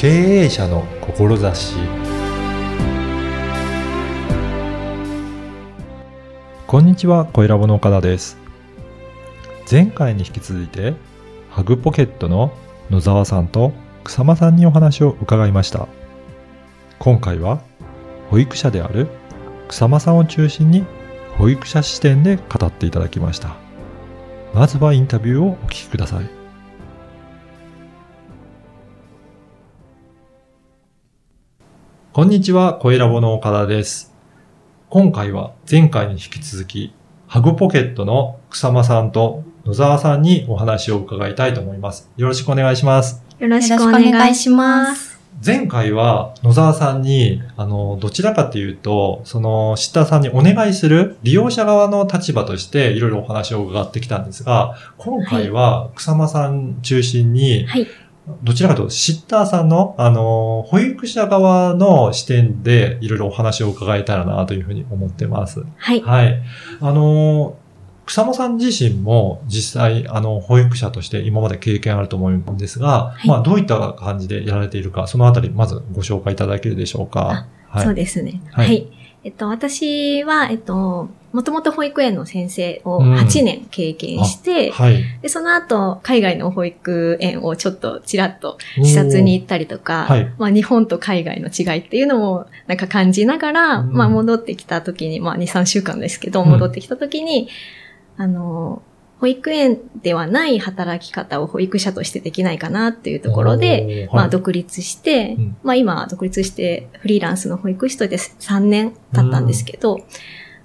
経営者の志こんにちは、小ラボの岡田です。前回に引き続いて、ハグポケットの野沢さんと草間さんにお話を伺いました。今回は、保育者である草間さんを中心に、保育者視点で語っていただきました。まずはインタビューをお聞きください。こんにちは、声ラボの岡田です。今回は前回に引き続き、ハグポケットの草間さんと野沢さんにお話を伺いたいと思います。よろしくお願いします。よろしくお願いします。前回は野沢さんに、あの、どちらかというと、その、シッターさんにお願いする利用者側の立場としていろいろお話を伺ってきたんですが、今回は草間さん中心に、はい。どちらかというと、シッターさんの、あの、保育者側の視点でいろいろお話を伺えたらなというふうに思ってます。はい。はい。あの、草間さん自身も実際、あの、保育者として今まで経験あると思うんですが、いまあ、どういった感じでやられているか、そのあたり、まずご紹介いただけるでしょうか。はい。そうですね。ははいい。えっと、私は、えっと、もともと保育園の先生をうん。8年経験して、はい。で、その後、海外の保育園をちょっとちらっと視察に行ったりとか、はい。まあ日本と海外の違いっていうのをなんか感じながら、うん。まあ戻ってきた時に、まあ2、3週間ですけど、うん。戻ってきた時に、あの、保育園ではない働き方を保育者としてできないかなっていうところで、おー、まあはい独立して、うん。まあ今独立してフリーランスの保育士として3年経ったんですけど、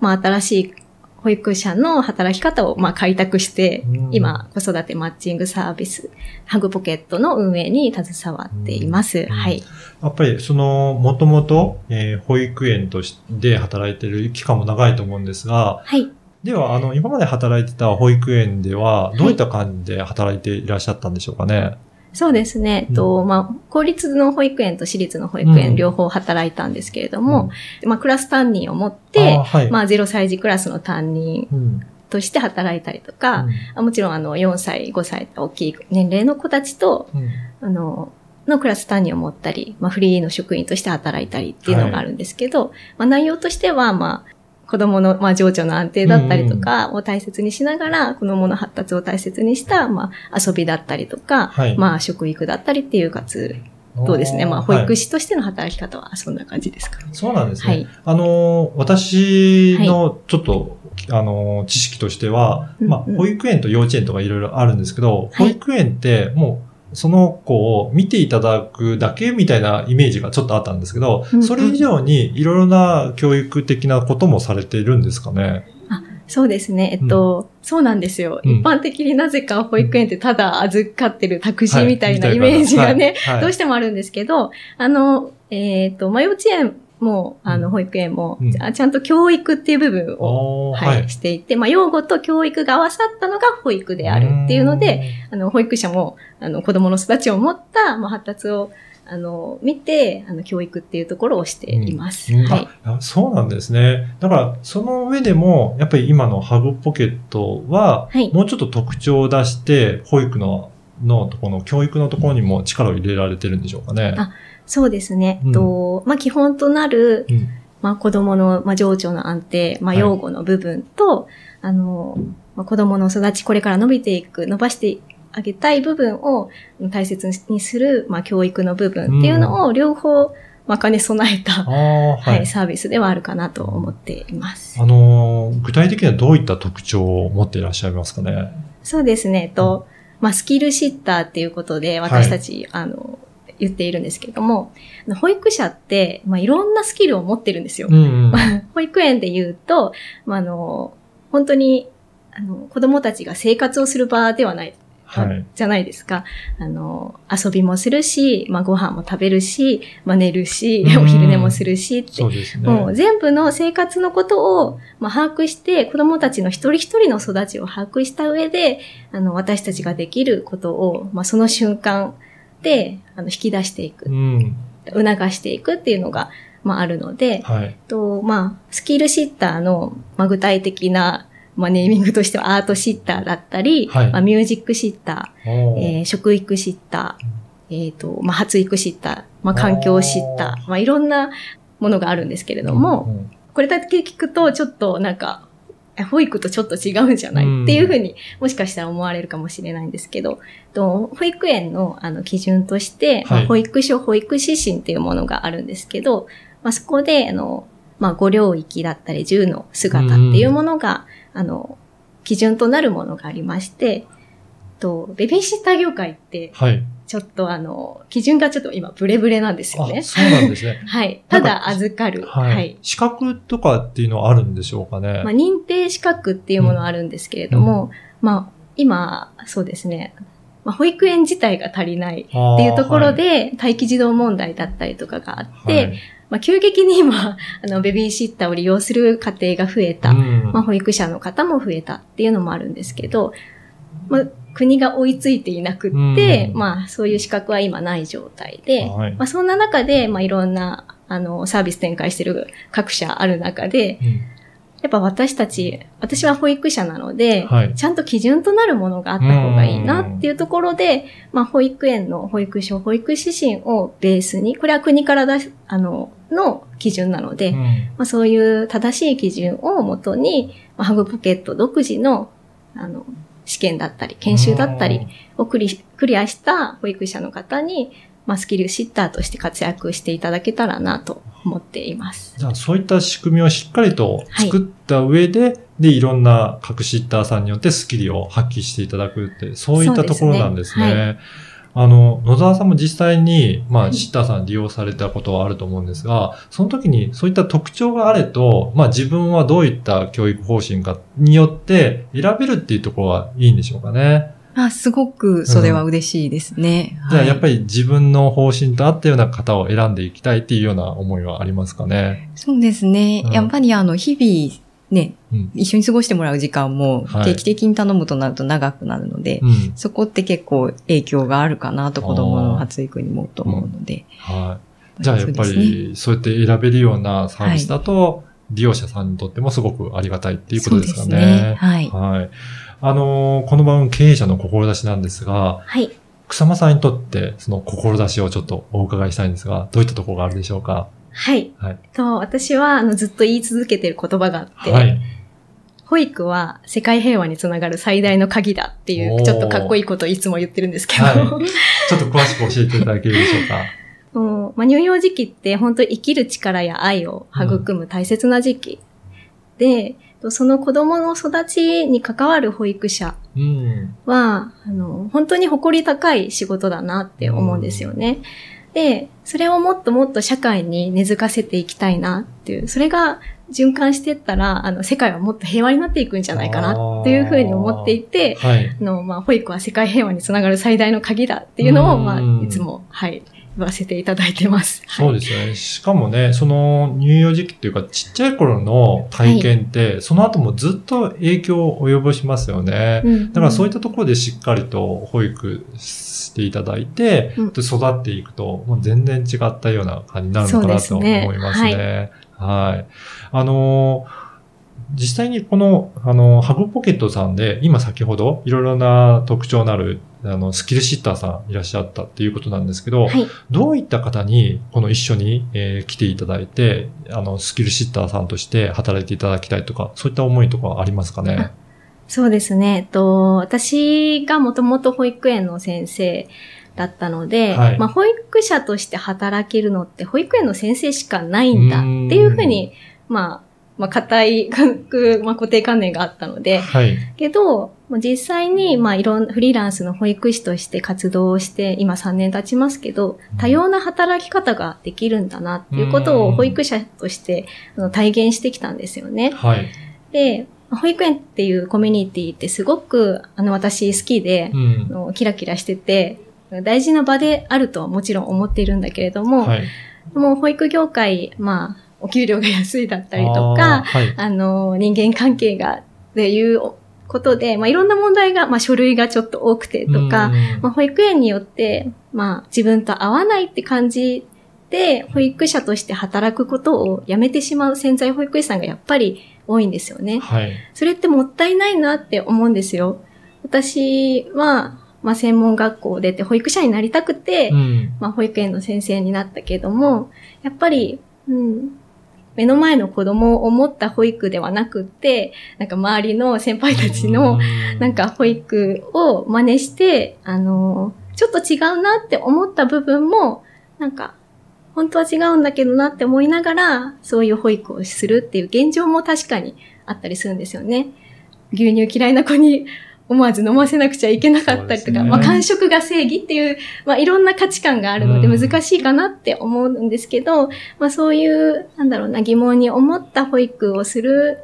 まあ新しい保育者の働き方をまあ開拓して、うん今子育てマッチングサービス、ハグポケットの運営に携わっています。うんはい。やっぱり、その、もともと、えー保育園として働いている期間も長いと思うんですが、はい。では、あの、今まで働いてた保育園では、どういった感じで働いていらっしゃったんでしょうかね？そうですね。えっと、まあ、公立の保育園と私立の保育うん。園両方働いたんですけれども、まあ、クラス担任を持っあてー、はい。まあ、0歳児クラスの担任うん。として働いたりとか、うん。あもちろん、あの、4歳、5歳と大きい年齢の子たちと、うん。あの、のクラス担任を持ったり、まあ、フリーの職員として働いたりっていうのがあるんですけど、まあ、内容としては、まあ、子供の、まあ、情緒の安定だったりとかを大切にしながら、子供の発達を大切にした、まあ、遊びだったりとか、はいまあ、食育だったりっていう活動ですね。まあ、保育士。士としての働き方はそんな感じですかね。そうなんですね。はいあの、私のちょっと、あの、知識としては、まあ、保育園と幼稚園とかいろいろあるんですけど、はい保育園ってもう、その子を見ていただくだけみたいなイメージがちょっとあったんですけど、うんうん。それ以上にいろいろな教育的なこともされているんですかね？そうですね。えっと、そうなんですよ。うん。一般的になぜか保育園ってただ預かってる託児みたいなはいイメージがね、どうしてもあるんですけど、あの、えっ、と、まあ、幼稚園も、あの、保育園も、うんあちゃんと教育っていう部分を、はい、していて、まあ、養護と教育が合わさったのが保育であるっていうので、、あの、保育者も、あの、子供の育ちを持った、まあ、発達を、あの、見て、あの、教育っていうところをしています。うんはい。あそうなんですね。だから、その上でも、やっぱり今のハグポケットは、はいもうちょっと特徴を出して、保育の、のところの教育のところにも力を入れられてるんでしょうかね。あそうですね。うんと、まあ、基本となる、うんまあ、子供の、まあ、情緒の安定、まあ、はい養護の部分と、あの、まあ、子供の育ち、これから伸びていく、伸ばしてあげたい部分を大切にする、まあ、教育の部分っていうのを両方、まあ、兼ね備えた、ああ、ははいい、。サービスではあるかなと思っています。あのー具体的にはどういった特徴を持っていらっしゃいますかね？そうですね。えっと、まあ、スキルシッターっていうことで、私たち、あの、言っているんですけども、保育者って、まあ、いろんなスキルを持ってるんですよ。うんうん。保育園で言うと、まあ、あの、本当に、あの、子供たちが生活をする場ではない、はい。じゃないですか。あの、遊びもするし、まあ、ご飯も食べるし、まあ、寝るし、うんお昼寝もするしってそうね。もう全部の生活のことを、まあ、把握して、子供たちの一人一人の育ちを把握した上で、あの、私たちができることを、まあ、その瞬間で、あの、引き出していく。う、ん。促していくっていうのが、まあ、あるので、はい。と、まあ、スキルシッターの、まあ、具体的な、まあ、ネーミングとしてはアートシッターだったり、はい。まあ、ミュージックシッター、おー。えー食育シッター、えっ、と、まあ、発育知った、まあ、環境を知った、まあ、いろんなものがあるんですけれども、うんこれだけ聞くと、ちょっとなんか、え保育とちょっと違うんじゃない？っていうふうに、もしかしたら思われるかもしれないんですけど、と保育園のあの基準として、まあはい保育所、保育指針っていうものがあるんですけど、まあ、そこで、あの、まあ、ご領域だったり、銃の姿っていうものが、あの、基準となるものがありまして、と、ベビーシッター業界って、はい。ちょっとあの、基準がちょっと今ブレブレなんですよねあ、。そうなんですね。はい。ただ預かる。はい。はい。資格とかっていうのはあるんでしょうかね。まあ、認定資格っていうものはあるんですけれども、まあ、今、そうですね。まあ、保育園自体が足りないっっていうところ、で、待機児童問題だったりとかがあって、はいまあ、急激に今、あの、ベビーシッターを利用する家庭が増えた。うんまあ、保育者の方も増えたっていうのもあるんですけど、まあ、国が追いついていなくって、うん。まあ、そういう資格は今ない状態で、はい。まあ、そんな中で、まあ、いろんな、あの、サービス展開してる各社ある中で、うん。やっぱ私たち、私は保育者なので、はい。ちゃんと基準となるものがあった方がいいなっていうところで、まあ、保育園の保育所、保育指針をベースに、これは国から出し、あの、の基準なので、うん。まあ、そういう正しい基準をもとに、まあ、ハグポケット独自の、あの、試験だったり、研修だったりをクリクリアした保育者の方に、まあ、スキルシッターとして活躍していただけたらなと思っています。じゃあ、そういった仕組みをしっかりと作った上で、で、いろんな各シッターさんによってスキルを発揮していただくって、そういったところなんですね。あの、野沢さんも実際に、まあ、はいシッターさん利用されたことはあると思うんですが、その時にそういった特徴があれと、まあ、自分はどういった教育方針かによって選べるっていうところはいいんでしょうかね。あ、すごくそれは嬉しいですね。じゃあ、やっぱり。り自分の方針と合ったような方を選んでいきたいっていうような思いはありますかね。そうですね。うんやっぱりあの、日々、ね、うん。一緒に過ごしてもらう時間もはい定期的に頼むとなると長くなるので、うん。そこって結構影響があるかなと子供の発育にもと思うので。はい。じゃあやっぱり、そうやって選べるようなサービスだと、利用者さんにとってもすごくありがたいっていうことですかそうですねね。はいはい。あのーこの番組経営者の志なんですが、はい。草間さんにとってその志をちょっとお伺いしたいんですが、どういったところがあるでしょうか？はい。はい。と、私は、あの、ずっと言い続けてる言葉があって、はい。保育は世界平和につながる最大の鍵だっていう、ちょっとかっこいいことをいつも言ってるんですけど、はいちょっと詳しく教えていただけるでしょうかも うまあ、乳幼児期って本当に生きる力や愛を育む大切な時期。で、その子供の育ちに関わる保育者うん。は、あの、本当に誇り高い仕事だなって思うんですよね。で、それをもっともっと社会に根付かせていきたいなっていう、それが循環していったら、あの、世界はもっと平和になっていくんじゃないかなっていうふうに思っていて、はい。あの、まあ、保育は世界平和につながる最大の鍵だっていうのを、うんまあ、いつも、はい、言わせていただいてます。そうですよね。しかもね、その乳幼児期っていうかちっちゃい頃の体験って、その後もずっと影響を及ぼしますよね。うんだからそういったところでしっかりと保育していただいて、う育っていくと、もう全然違ったような感じになるのかなとそうですね思いますね。はい。あのー実際にこの、あの、ハグポケットさんで、今先ほどいろいろな特徴のある、あの、スキルシッターさんいらっしゃったっていうことなんですけど、はい。どういった方に、この一緒に、えー来ていただいて、あの、スキルシッターさんとして働いていただきたいとか、そういった思いとかありますかね？そうですね。えっと、私がもともと保育園の先生だったので、はいまあ、保育者として働けるのって保育園の先生しかないんだっていうふうに、まあ、まあ、固い、まあ、固定観念があったので、はい。けど、まあ実際に、まあ、いろんなフリーランスの保育士として活動をして、今3年経ちますけど、多様な働き方ができるんだなっていうことうんを保育者としてあの体現してきたんですよね。はい。で、保育園っていうコミュニティってすごく、あの、私好きでう、んあ。のキラキラしてて、大事な場であるとはもちろん思っているんだけれども、はい。もう保育業界、まあ、お給料が安いだったりとか、あーはい。あの、人間関係が、っていうことで、まあ、いろんな問題が、まあ、書類がちょっと多くてとか、うんまあ、保育園によって、まあ、自分と合わないって感じで、保育者として働くことをやめてしまう潜在保育士さんがやっぱり多いんですよね。はい。それってもったいないなって思うんですよ。私は、まあ、専門学校を出て保育者になりたくて、うん。まあ、保育園の先生になったけども、やっぱり、うん、目の前の子供を思った保育ではなくって、なんか周りの先輩たちの、なんか保育を真似して、あの、ちょっと違うなって思った部分も、なんか、本当は違うんだけどなって思いながら、そういう保育をするっていう現状も確かにあったりするんですよね。牛乳嫌いな子に思わず飲ませなくちゃいけなかったりとか、ねまあ感触が正義っていう、まあいろんな価値観があるのでうん難しいかなって思うんですけど、まあそういう、なんだろうな、疑問に思った保育をする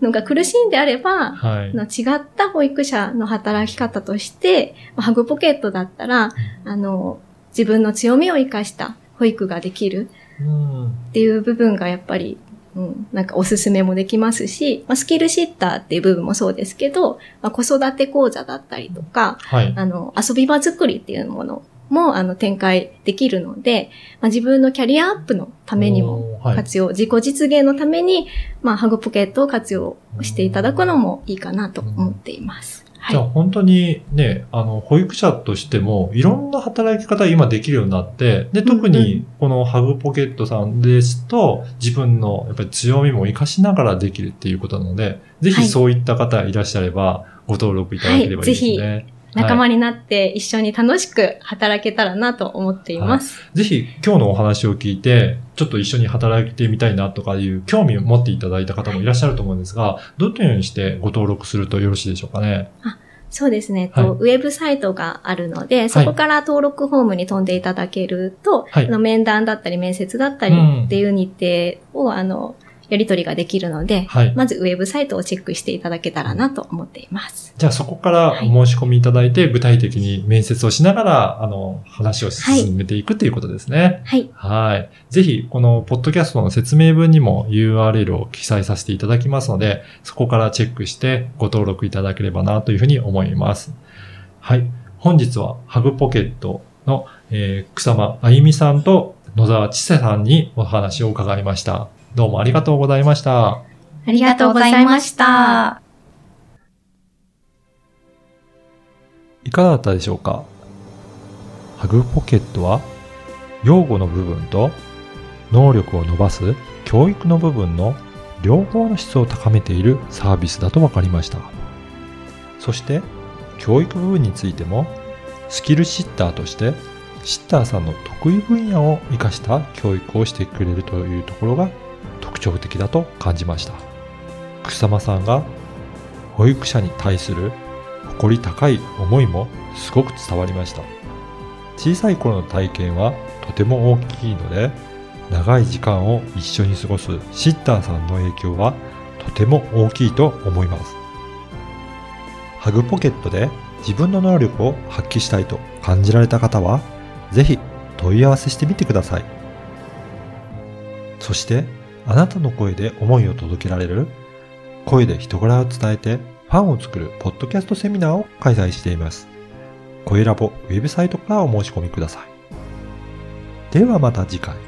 のが苦しいんであれば、はい。の違った保育者の働き方として、まあハグポケットだったら、あの、自分の強みを生かした保育ができるうん。っていう部分がやっぱり、うん、なんかおすすめもできますし、まあ、スキルシッターっていう部分もそうですけど、まあ、子育て講座だったりとか、はい。あの、遊び場作りっていうものも、あの、展開できるので、まあ、自分のキャリアアップのためにもおー、はい活用、自己実現のために、まあ、ハグポケットを活用していただくのもいいかなと思っています。はい。じゃあ本当にね、あの、保育者としても、いろんな働き方が今できるようになって、で、特にこのハグポケットさんですと、自分のやっぱり強みも活かしながらできるっていうことなので、ぜひはいそういった方いらっしゃれば、ご登録いただければいいですね。仲間になって一緒に楽しく働けたらなと思っています。ぜひ今日のお話を聞いて、ちょっと一緒に働いてみたいなとかいう興味を持っていただいた方もいらっしゃると思うんですが、どのようにしてご登録するとよろしいでしょうかね？そうですね、とはい。ウェブサイトがあるので、そこから登録フォームに飛んでいただけると、はい。あの面談だったり面接だったりうんっていう日程を、あの、やり取りができるので、はい。まずウェブサイトをチェックしていただけたらなと思っています。じゃあそこからお申し込みいただいて、具体的に面接をしながら、あの、話を進めていくということですね。はい。はい。ぜひ、このポッドキャストの説明文にも URL を記載させていただきますので、そこからチェックしてご登録いただければなというふうに思います。はい。本日はハグポケットの、えー草間あゆみさんと野沢千世さんにお話を伺いました。どうもありがとうございました。ありがとうございました。いかがだったでしょうか？ハグポケットは用語の部分と能力を伸ばす教育の部分の両方の質を高めているサービスだと分かりました。そして教育部分についてもスキルシッターとしてシッターさんの得意分野を活かした教育をしてくれるというところが特徴的だと感じました。草間さんが保育者に対する誇り高い思いもすごく伝わりました。小さい頃の体験はとても大きいので、長い時間を一緒に過ごすシッターさんの影響はとても大きいと思います。ハグポケットで自分の能力を発揮したいと感じられた方は、ぜひ問い合わせしてみてください。そして、あなたの声で思いを届けられる？声で人柄を伝えてファンを作るポッドキャストセミナーを開催しています。声ラボウェブサイトからお申し込みください。ではまた次回。